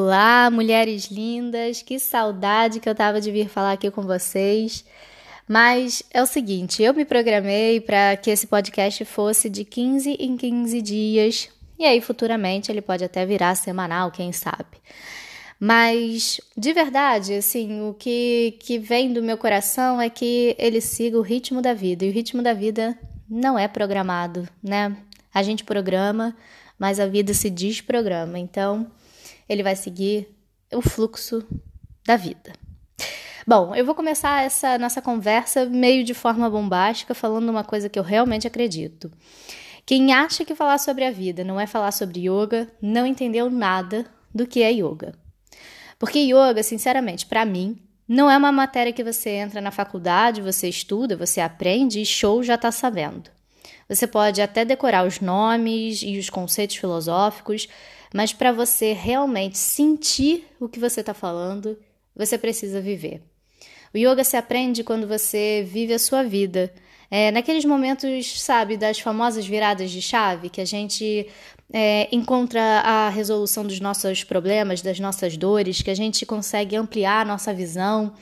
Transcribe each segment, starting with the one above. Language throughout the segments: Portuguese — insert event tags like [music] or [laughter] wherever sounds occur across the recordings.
Olá, mulheres lindas! Que saudade que eu tava de vir falar aqui com vocês. Mas é o seguinte, eu me programei para que esse podcast fosse de 15 em 15 dias, e aí futuramente ele pode até virar semanal, quem sabe. Mas de verdade, assim, o que, que vem do meu coração é que ele siga o ritmo da vida, e o ritmo da vida não é programado, né? A gente programa, mas a vida se desprograma. Então, ele vai seguir o fluxo da vida. Bom, eu vou começar essa nossa conversa meio de forma bombástica, falando uma coisa que eu realmente acredito. Quem acha que falar sobre a vida não é falar sobre yoga, não entendeu nada do que é yoga. Porque yoga, sinceramente, para mim, não é uma matéria que você entra na faculdade, você estuda, você aprende e show já está sabendo. Você pode até decorar os nomes e os conceitos filosóficos, mas para você realmente sentir o que você está falando, você precisa viver. O yoga se aprende quando você vive a sua vida. É, naqueles momentos, sabe, das famosas viradas de chave, que a gente é, encontra a resolução dos nossos problemas, das nossas dores, que a gente consegue ampliar nossa visão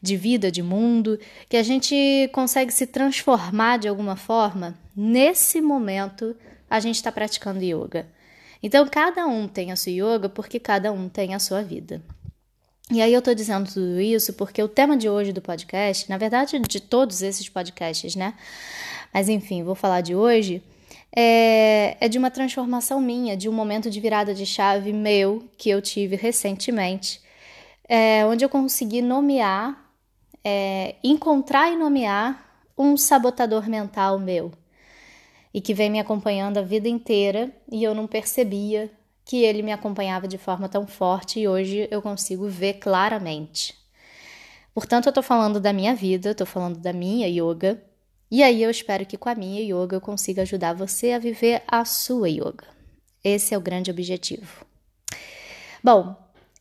de vida, de mundo, que a gente consegue se transformar de alguma forma, nesse momento a gente está praticando yoga. Então, cada um tem a sua yoga porque cada um tem a sua vida. E aí eu tô dizendo tudo isso porque o tema de hoje do podcast, na verdade de todos esses podcasts, né? Mas enfim, vou falar de hoje, é, é de uma transformação minha, de um momento de virada de chave meu que eu tive recentemente, é, onde eu consegui nomear, é, encontrar e nomear um sabotador mental meu e que vem me acompanhando a vida inteira e eu não percebia que ele me acompanhava de forma tão forte e hoje eu consigo ver claramente. Portanto, eu estou falando da minha vida, estou falando da minha yoga, e aí eu espero que com a minha yoga eu consiga ajudar você a viver a sua yoga. Esse é o grande objetivo. Bom,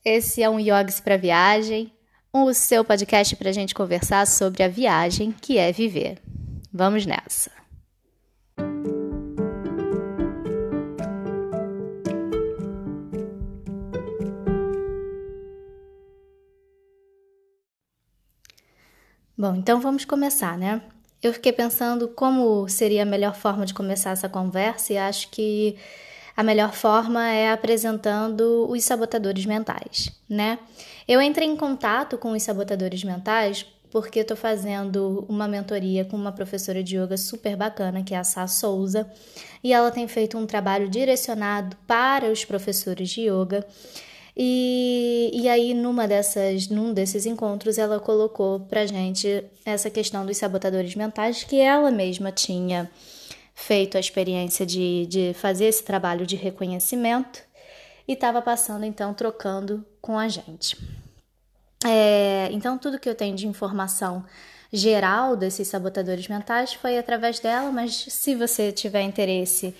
esse é um Yogs para Viagem, o seu podcast para a gente conversar sobre a viagem que é viver. Vamos nessa! Bom, então vamos começar, né? Eu fiquei pensando como seria a melhor forma de começar essa conversa e acho que a melhor forma é apresentando os sabotadores mentais, né? Eu entrei em contato com os sabotadores mentais porque estou fazendo uma mentoria com uma professora de yoga super bacana, que é a Sá Souza, e ela tem feito um trabalho direcionado para os professores de yoga e, e aí, numa dessas, num desses encontros, ela colocou pra gente essa questão dos sabotadores mentais que ela mesma tinha feito a experiência de, de fazer esse trabalho de reconhecimento e estava passando, então, trocando com a gente. É, então, tudo que eu tenho de informação geral desses sabotadores mentais foi através dela, mas se você tiver interesse,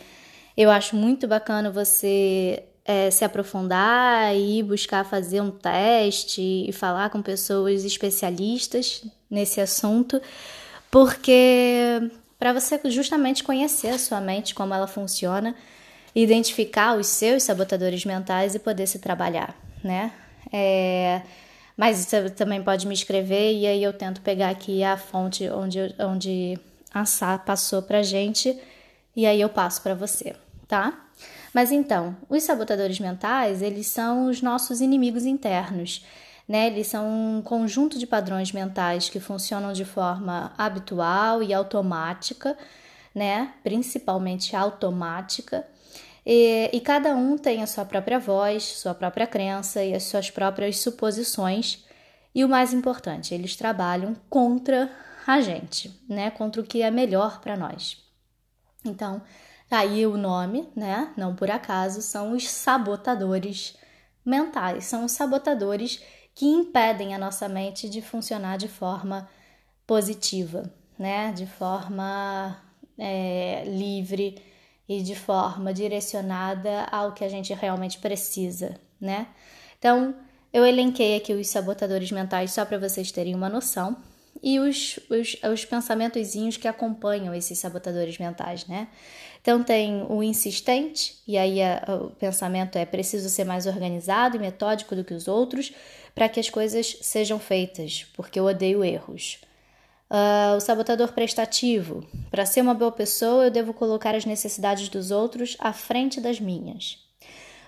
eu acho muito bacana você é, se aprofundar e buscar fazer um teste e falar com pessoas especialistas nesse assunto, porque para você justamente conhecer a sua mente, como ela funciona, identificar os seus sabotadores mentais e poder se trabalhar, né? É, mas você também pode me escrever e aí eu tento pegar aqui a fonte onde, onde a Sá passou pra gente e aí eu passo para você, tá? Mas então, os sabotadores mentais, eles são os nossos inimigos internos. Né? Eles são um conjunto de padrões mentais que funcionam de forma habitual e automática, né? principalmente automática, e, e, cada um tem a sua própria voz, sua própria crença e as suas próprias suposições. E o mais importante, eles trabalham contra a gente, né? Contra o que é melhor para nós. Então, Tá aí o nome, né? Não por acaso, são os sabotadores mentais, são os sabotadores que impedem a nossa mente de funcionar de forma positiva, né? De forma é, livre e de forma direcionada ao que a gente realmente precisa, né? Então, eu elenquei aqui os sabotadores mentais só para vocês terem uma noção. e os, os, os pensamentozinhos que acompanham esses sabotadores mentais, né? Então tem o insistente, e aí a, o pensamento é preciso ser mais organizado e metódico do que os outros para que as coisas sejam feitas, porque eu odeio erros. Uh, o sabotador prestativo. Para ser uma boa pessoa, eu devo colocar as necessidades dos outros à frente das minhas.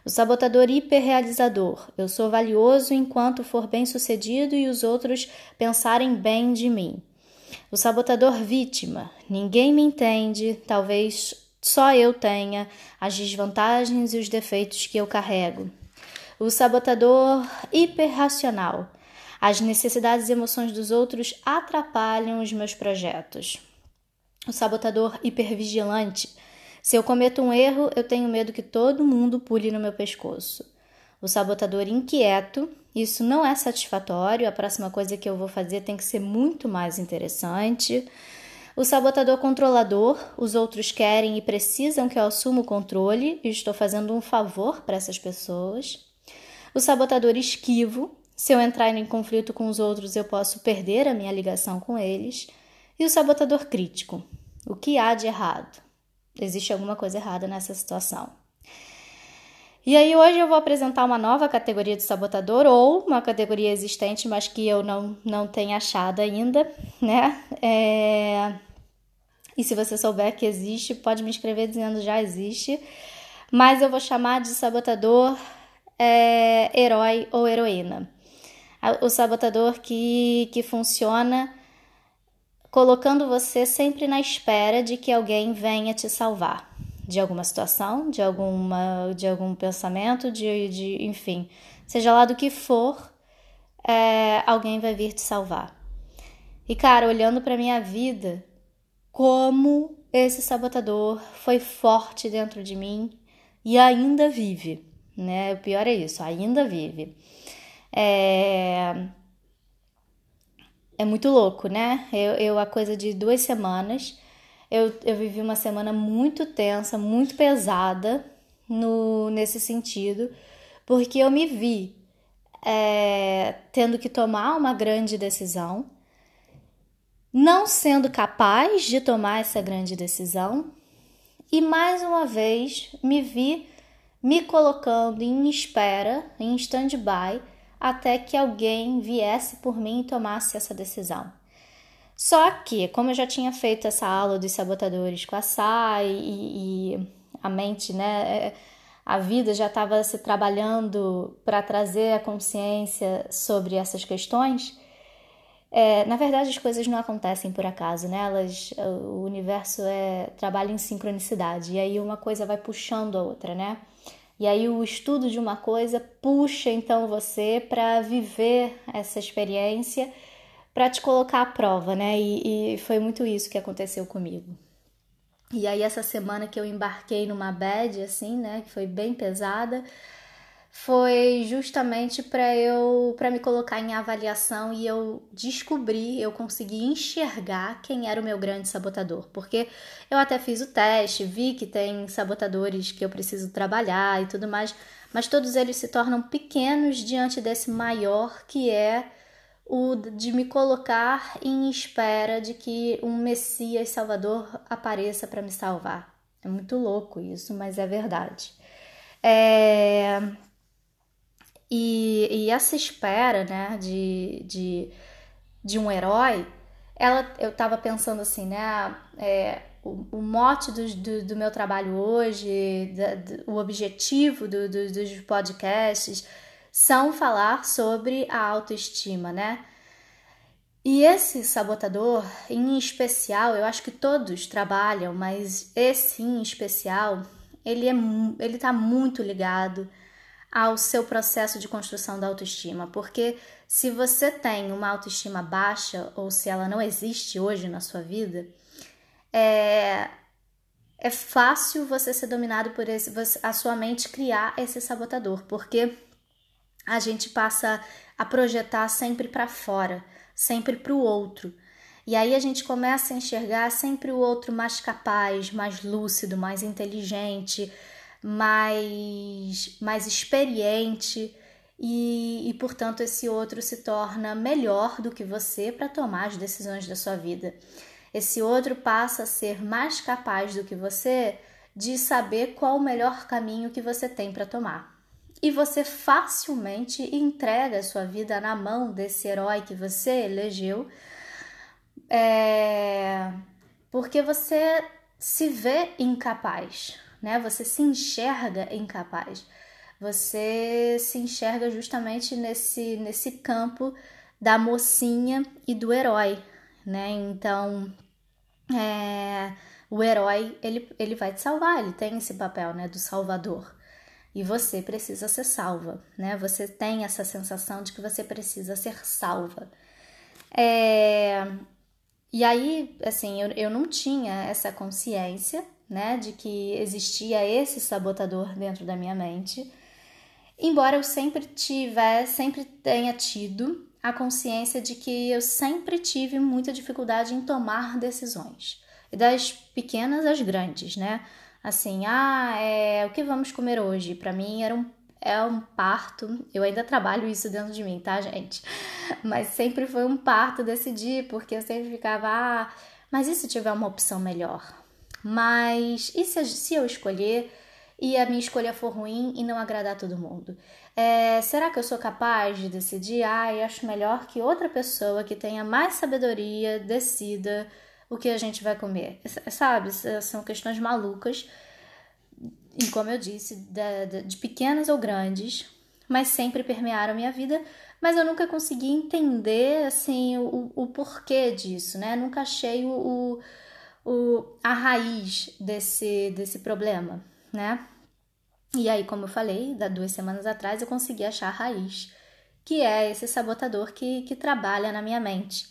O sabotador hiperrealizador. Eu sou valioso enquanto for bem sucedido e os outros pensarem bem de mim. O sabotador vítima. Ninguém me entende, talvez só eu tenha as desvantagens e os defeitos que eu carrego. O sabotador hiperracional. As necessidades e emoções dos outros atrapalham os meus projetos. O sabotador hipervigilante. Se eu cometo um erro, eu tenho medo que todo mundo pule no meu pescoço. O sabotador inquieto. Isso não é satisfatório, a próxima coisa que eu vou fazer tem que ser muito mais interessante. O sabotador controlador, os outros querem e precisam que eu assuma o controle e estou fazendo um favor para essas pessoas. O sabotador esquivo, se eu entrar em conflito com os outros, eu posso perder a minha ligação com eles. E o sabotador crítico. O que há de errado? Existe alguma coisa errada nessa situação. E aí hoje eu vou apresentar uma nova categoria de sabotador ou uma categoria existente, mas que eu não, não tenho achado ainda, né? É... E se você souber que existe, pode me escrever dizendo já existe. Mas eu vou chamar de sabotador é, herói ou heroína o sabotador que, que funciona colocando você sempre na espera de que alguém venha te salvar de alguma situação, de alguma de algum pensamento, de, de enfim, seja lá do que for, é, alguém vai vir te salvar. E cara, olhando para minha vida, como esse sabotador foi forte dentro de mim e ainda vive, né? O pior é isso, ainda vive. É, é muito louco, né? Eu, eu, a coisa de duas semanas, eu, eu vivi uma semana muito tensa, muito pesada no, nesse sentido, porque eu me vi é, tendo que tomar uma grande decisão, não sendo capaz de tomar essa grande decisão, e mais uma vez me vi me colocando em espera, em stand-by até que alguém viesse por mim e tomasse essa decisão. Só que, como eu já tinha feito essa aula dos sabotadores com a Sai e, e a mente, né, é, a vida já estava se trabalhando para trazer a consciência sobre essas questões, é, na verdade as coisas não acontecem por acaso, né? Elas, o universo é trabalha em sincronicidade e aí uma coisa vai puxando a outra, né? E aí o estudo de uma coisa puxa então você para viver essa experiência, para te colocar à prova, né? E, e, foi muito isso que aconteceu comigo. E aí essa semana que eu embarquei numa bad assim, né, que foi bem pesada, foi justamente para eu para me colocar em avaliação e eu descobri, eu consegui enxergar quem era o meu grande sabotador, porque eu até fiz o teste, vi que tem sabotadores que eu preciso trabalhar e tudo mais, mas todos eles se tornam pequenos diante desse maior que é o de me colocar em espera de que um Messias Salvador apareça para me salvar. É muito louco isso, mas é verdade. É, e, e essa espera, né, de, de, de um herói, ela, eu estava pensando assim, né, é, o, o, mote do, do, do, meu trabalho hoje, da, do, o objetivo do, dos podcasts são falar sobre a autoestima, né? E esse sabotador, em especial, eu acho que todos trabalham, mas esse em especial, ele é ele tá muito ligado ao seu processo de construção da autoestima, porque se você tem uma autoestima baixa ou se ela não existe hoje na sua vida, é, é fácil você ser dominado por esse, a sua mente criar esse sabotador, porque a gente passa a projetar sempre para fora, sempre para o outro. E aí a gente começa a enxergar sempre o outro mais capaz, mais lúcido, mais inteligente, mais, mais experiente. e, e portanto, esse outro se torna melhor do que você para tomar as decisões da sua vida. Esse outro passa a ser mais capaz do que você de saber qual o melhor caminho que você tem para tomar. E você facilmente entrega sua vida na mão desse herói que você elegeu, é... porque você se vê incapaz, né? Você se enxerga incapaz. Você se enxerga justamente nesse, nesse campo da mocinha e do herói, né? Então, é, o herói ele, ele vai te salvar, ele tem esse papel, né, do salvador. E você precisa ser salva, né? Você tem essa sensação de que você precisa ser salva. É, e aí, assim, eu, eu não tinha essa consciência, né, de que existia esse sabotador dentro da minha mente. Embora eu sempre tivesse, sempre tenha tido a consciência de que eu sempre tive muita dificuldade em tomar decisões, das pequenas às grandes, né? Assim, ah, é, o que vamos comer hoje? Para mim era um é um parto. Eu ainda trabalho isso dentro de mim, tá, gente? [laughs] Mas sempre foi um parto decidir, porque eu sempre ficava, ah, mas e se tiver uma opção melhor? Mas e se, se eu escolher e a minha escolha for ruim e não agradar todo mundo? É, será que eu sou capaz de decidir? Ah, eu acho melhor que outra pessoa que tenha mais sabedoria decida o que a gente vai comer. Sabe? São questões malucas. E como eu disse, de, de pequenas ou grandes, mas sempre permearam minha vida. Mas eu nunca consegui entender assim o, o porquê disso, né? Nunca achei o, o, a raiz desse, desse problema né? E aí, como eu falei, da duas semanas atrás, eu consegui achar a raiz, que é esse sabotador que, que trabalha na minha mente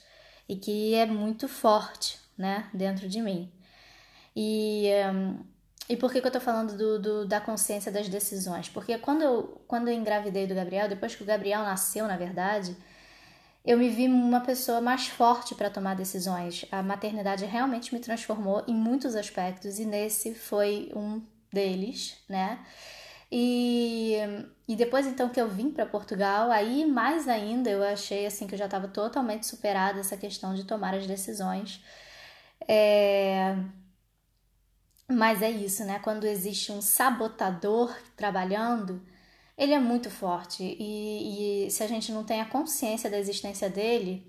e que é muito forte, né, dentro de mim. E, um, e por que, que eu tô falando do, do, da consciência das decisões? Porque quando eu, quando eu engravidei do Gabriel, depois que o Gabriel nasceu, na verdade, eu me vi uma pessoa mais forte para tomar decisões. A maternidade realmente me transformou em muitos aspectos e nesse foi um deles, né? E, e depois então que eu vim para Portugal, aí mais ainda eu achei assim que eu já estava totalmente superada essa questão de tomar as decisões. É... Mas é isso, né? Quando existe um sabotador trabalhando, ele é muito forte e, e se a gente não tem a consciência da existência dele,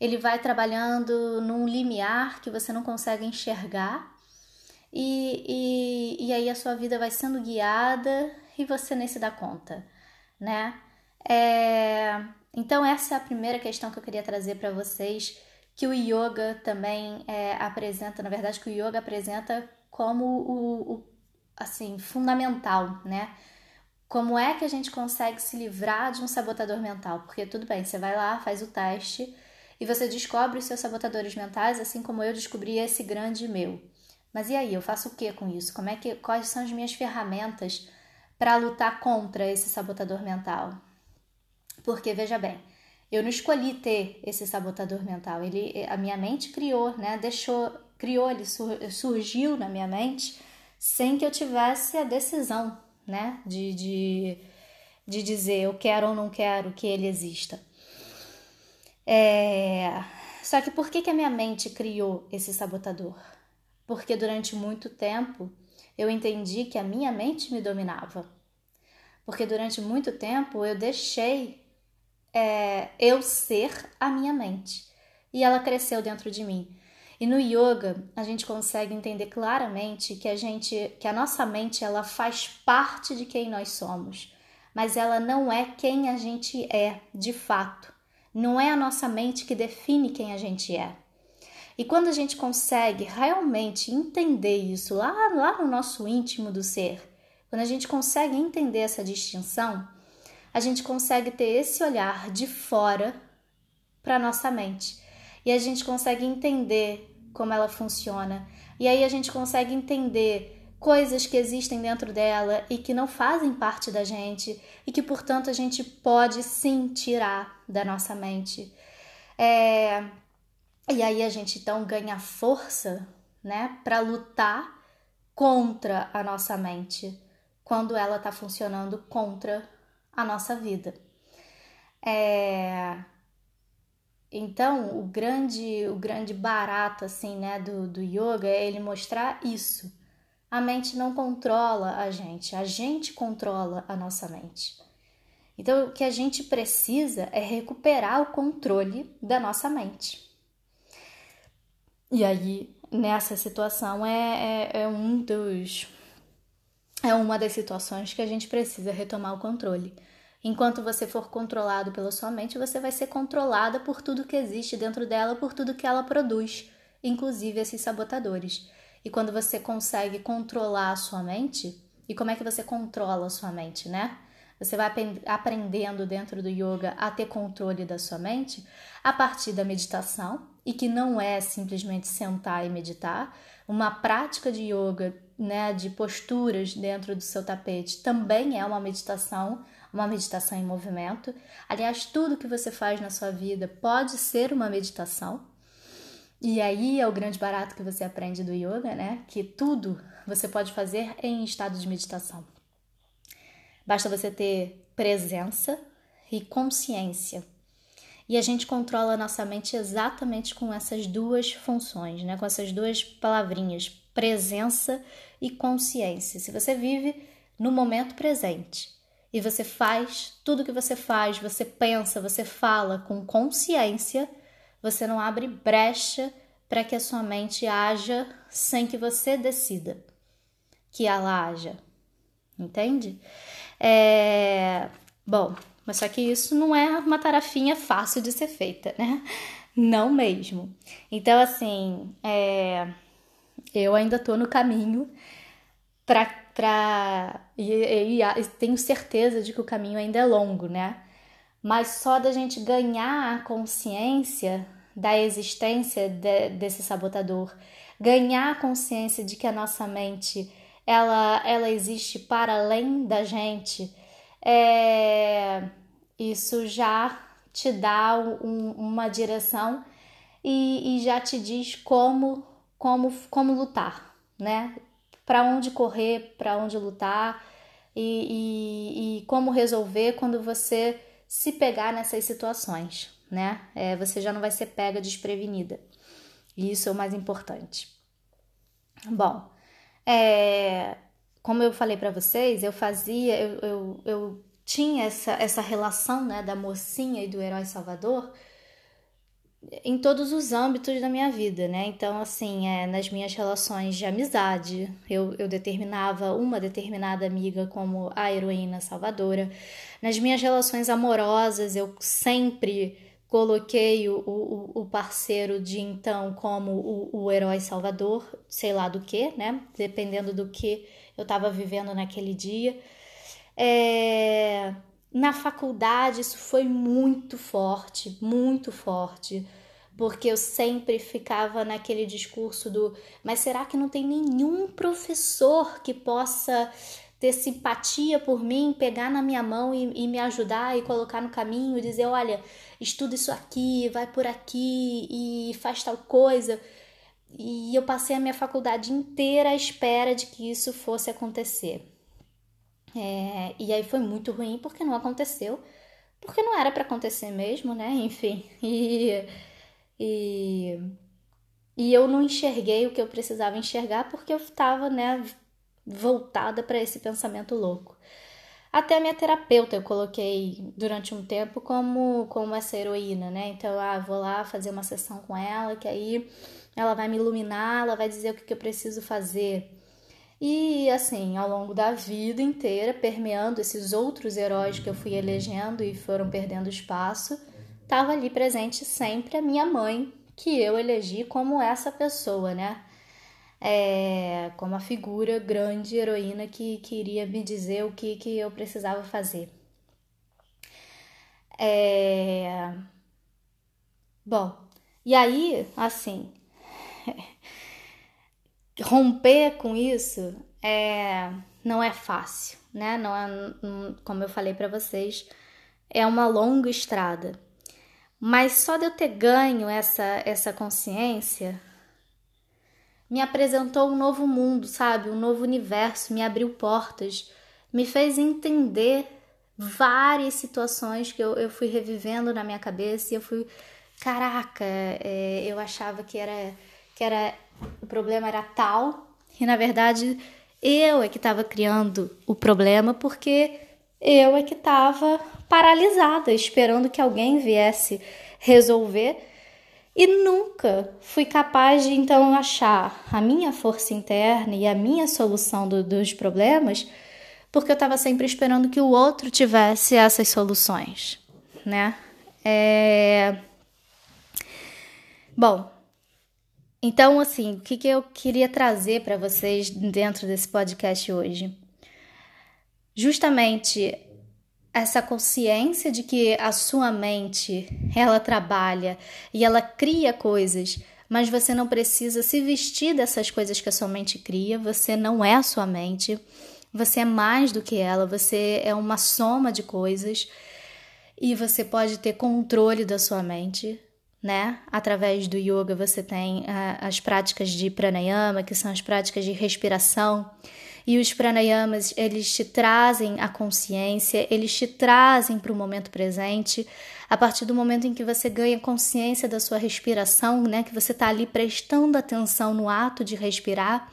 ele vai trabalhando num limiar que você não consegue enxergar e, e, e aí a sua vida vai sendo guiada e você nem se dá conta, né? É, então, essa é a primeira questão que eu queria trazer para vocês, que o yoga também é, apresenta, na verdade, que o yoga apresenta como o, o assim, fundamental, né? Como é que a gente consegue se livrar de um sabotador mental? Porque tudo bem, você vai lá, faz o teste e você descobre os seus sabotadores mentais, assim como eu descobri esse grande meu. Mas e aí, eu faço o que com isso? Como é que quais são as minhas ferramentas para lutar contra esse sabotador mental? Porque veja bem, eu não escolhi ter esse sabotador mental. Ele, a minha mente criou, né? Deixou, criou, ele surgiu na minha mente sem que eu tivesse a decisão, né? De, de, de dizer eu quero ou não quero que ele exista. É... Só que por que, que a minha mente criou esse sabotador? porque durante muito tempo eu entendi que a minha mente me dominava. Porque durante muito tempo eu deixei é, eu ser a minha mente e ela cresceu dentro de mim. E no yoga a gente consegue entender claramente que a gente, que a nossa mente ela faz parte de quem nós somos, mas ela não é quem a gente é de fato. Não é a nossa mente que define quem a gente é. E quando a gente consegue realmente entender isso lá, lá no nosso íntimo do ser, quando a gente consegue entender essa distinção, a gente consegue ter esse olhar de fora para nossa mente. E a gente consegue entender como ela funciona. E aí a gente consegue entender coisas que existem dentro dela e que não fazem parte da gente e que, portanto, a gente pode sim tirar da nossa mente. É, e aí a gente então ganha força, né, para lutar contra a nossa mente quando ela está funcionando contra a nossa vida. É... Então, o grande, o grande barato assim, né, do, do yoga é ele mostrar isso. A mente não controla a gente, a gente controla a nossa mente. Então, o que a gente precisa é recuperar o controle da nossa mente. E aí, nessa situação, é, é, é um dos. É uma das situações que a gente precisa retomar o controle. Enquanto você for controlado pela sua mente, você vai ser controlada por tudo que existe dentro dela, por tudo que ela produz, inclusive esses sabotadores. E quando você consegue controlar a sua mente, e como é que você controla a sua mente, né? Você vai aprendendo dentro do yoga a ter controle da sua mente a partir da meditação, e que não é simplesmente sentar e meditar. Uma prática de yoga, né, de posturas dentro do seu tapete, também é uma meditação uma meditação em movimento. Aliás, tudo que você faz na sua vida pode ser uma meditação. E aí é o grande barato que você aprende do yoga, né? Que tudo você pode fazer em estado de meditação. Basta você ter presença e consciência. E a gente controla a nossa mente exatamente com essas duas funções, né? Com essas duas palavrinhas, presença e consciência. Se você vive no momento presente, e você faz tudo que você faz, você pensa, você fala com consciência, você não abre brecha para que a sua mente haja sem que você decida que ela haja. Entende? É... Bom, mas só que isso não é uma tarefinha fácil de ser feita, né? Não mesmo. Então, assim, é... eu ainda tô no caminho para para e, e, e, tenho certeza de que o caminho ainda é longo, né? Mas só da gente ganhar a consciência da existência de, desse sabotador, ganhar a consciência de que a nossa mente ela, ela existe para além da gente, é, isso já te dá um, uma direção e, e já te diz como, como, como lutar, né? para onde correr, para onde lutar e, e, e, como resolver quando você se pegar nessas situações, né? É, você já não vai ser pega desprevenida. E isso é o mais importante. Bom, é, como eu falei para vocês, eu fazia, eu, eu, eu tinha essa, essa relação né, da mocinha e do herói salvador em todos os âmbitos da minha vida, né? Então, assim, é, nas minhas relações de amizade, eu, eu determinava uma determinada amiga como a heroína salvadora. Nas minhas relações amorosas, eu sempre coloquei o, o, o parceiro de então como o, o herói salvador, sei lá do que, né? Dependendo do que eu estava vivendo naquele dia. É na faculdade isso foi muito forte, muito forte, porque eu sempre ficava naquele discurso do mas será que não tem nenhum professor que possa ter simpatia por mim, pegar na minha mão e, e, me ajudar e colocar no caminho e dizer: olha, estuda isso aqui, vai por aqui e faz tal coisa. E eu passei a minha faculdade inteira à espera de que isso fosse acontecer. É, e aí foi muito ruim porque não aconteceu, porque não era para acontecer mesmo, né? [laughs] Enfim, e, e, e eu não enxerguei o que eu precisava enxergar porque eu estava, né, voltada para esse pensamento louco. Até a minha terapeuta eu coloquei durante um tempo como, como essa heroína, né? Então, ah, vou lá fazer uma sessão com ela, que aí ela vai me iluminar, ela vai dizer o que, que eu preciso fazer. E assim, ao longo da vida inteira, permeando esses outros heróis que eu fui elegendo e foram perdendo espaço, estava ali presente sempre a minha mãe, que eu elegi como essa pessoa, né? É, como a figura grande heroína que queria me dizer o que, que eu precisava fazer. É... Bom, e aí, assim, [laughs] romper com isso é, não é fácil, né? Não é, como eu falei para vocês, é uma longa estrada. Mas só de eu ter ganho essa, essa consciência me apresentou um novo mundo, sabe? Um novo universo, me abriu portas, me fez entender várias situações que eu, eu fui revivendo na minha cabeça e eu fui, caraca, é, eu achava que era, que era o problema era tal e na verdade eu é que estava criando o problema porque eu é que estava paralisada, esperando que alguém viesse resolver e nunca fui capaz de então achar a minha força interna e a minha solução do, dos problemas, porque eu estava sempre esperando que o outro tivesse essas soluções, né? É... Bom, então assim, o que, que eu queria trazer para vocês dentro desse podcast hoje? Justamente essa consciência de que a sua mente ela trabalha e ela cria coisas, mas você não precisa se vestir dessas coisas que a sua mente cria, você não é a sua mente, você é mais do que ela, você é uma soma de coisas e você pode ter controle da sua mente, né? Através do yoga você tem uh, as práticas de pranayama, que são as práticas de respiração e os pranayamas, eles te trazem a consciência, eles te trazem para o momento presente. A partir do momento em que você ganha consciência da sua respiração, né, que você está ali prestando atenção no ato de respirar,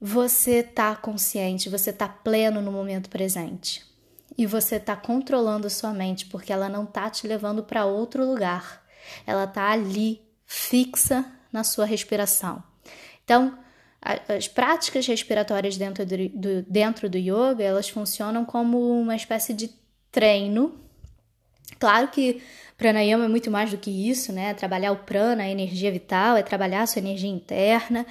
você está consciente, você está pleno no momento presente. E você está controlando sua mente, porque ela não está te levando para outro lugar. Ela está ali, fixa na sua respiração. Então, as práticas respiratórias dentro do, do, dentro do yoga, elas funcionam como uma espécie de treino. Claro que pranayama é muito mais do que isso, né? Trabalhar o prana, a energia vital, é trabalhar a sua energia interna.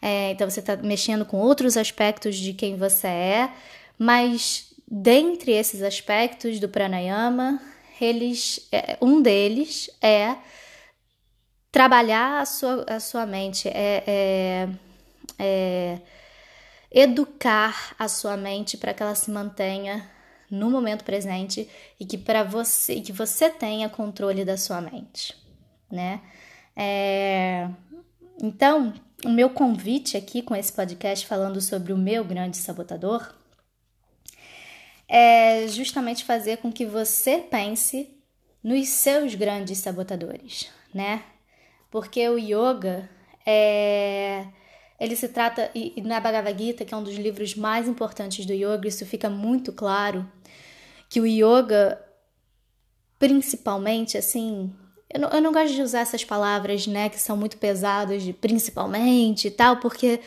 É, então você está mexendo com outros aspectos de quem você é, mas dentre esses aspectos do pranayama, eles, é, um deles é trabalhar a sua, a sua mente, é, é é, educar a sua mente para que ela se mantenha no momento presente e que para você que você tenha controle da sua mente, né? É, então, o meu convite aqui com esse podcast falando sobre o meu grande sabotador é justamente fazer com que você pense nos seus grandes sabotadores, né? Porque o yoga é ele se trata, e na Bhagavad Gita, que é um dos livros mais importantes do yoga, isso fica muito claro, que o yoga, principalmente, assim, eu não, eu não gosto de usar essas palavras, né, que são muito pesadas, de principalmente e tal, porque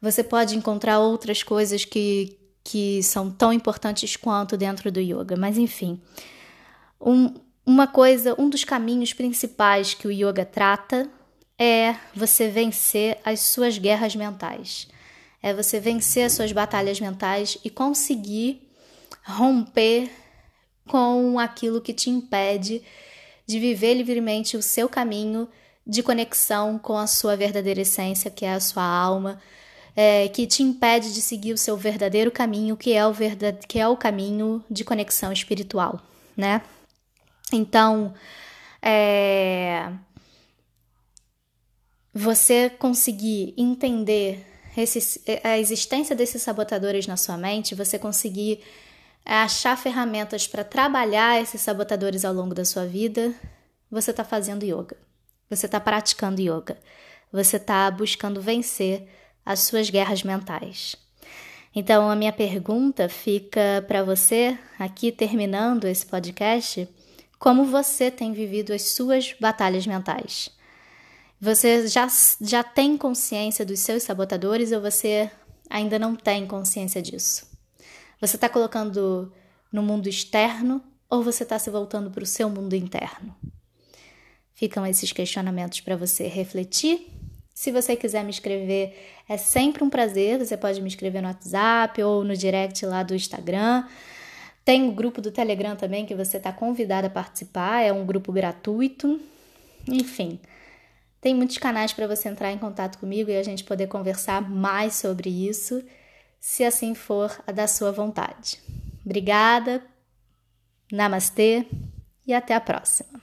você pode encontrar outras coisas que, que são tão importantes quanto dentro do yoga, mas enfim. Um, uma coisa, um dos caminhos principais que o yoga trata é você vencer as suas guerras mentais. É você vencer as suas batalhas mentais e conseguir romper com aquilo que te impede de viver livremente o seu caminho de conexão com a sua verdadeira essência, que é a sua alma, é, que te impede de seguir o seu verdadeiro caminho, que é o, verdade, que é o caminho de conexão espiritual, né? Então, é, você conseguir entender esse, a existência desses sabotadores na sua mente, você conseguir é, achar ferramentas para trabalhar esses sabotadores ao longo da sua vida, você está fazendo yoga. Você está praticando yoga. Você está buscando vencer as suas guerras mentais. Então, a minha pergunta fica para você, aqui terminando esse podcast: como você tem vivido as suas batalhas mentais? Você já, já tem consciência dos seus sabotadores ou você ainda não tem consciência disso? Você está colocando no mundo externo ou você está se voltando para o seu mundo interno? Ficam esses questionamentos para você refletir. Se você quiser me escrever, é sempre um prazer. Você pode me escrever no WhatsApp ou no direct lá do Instagram. Tem o grupo do Telegram também que você está convidado a participar, é um grupo gratuito. Enfim, tem muitos canais para você entrar em contato comigo e a gente poder conversar mais sobre isso, se assim for a da sua vontade. Obrigada, namastê e até a próxima.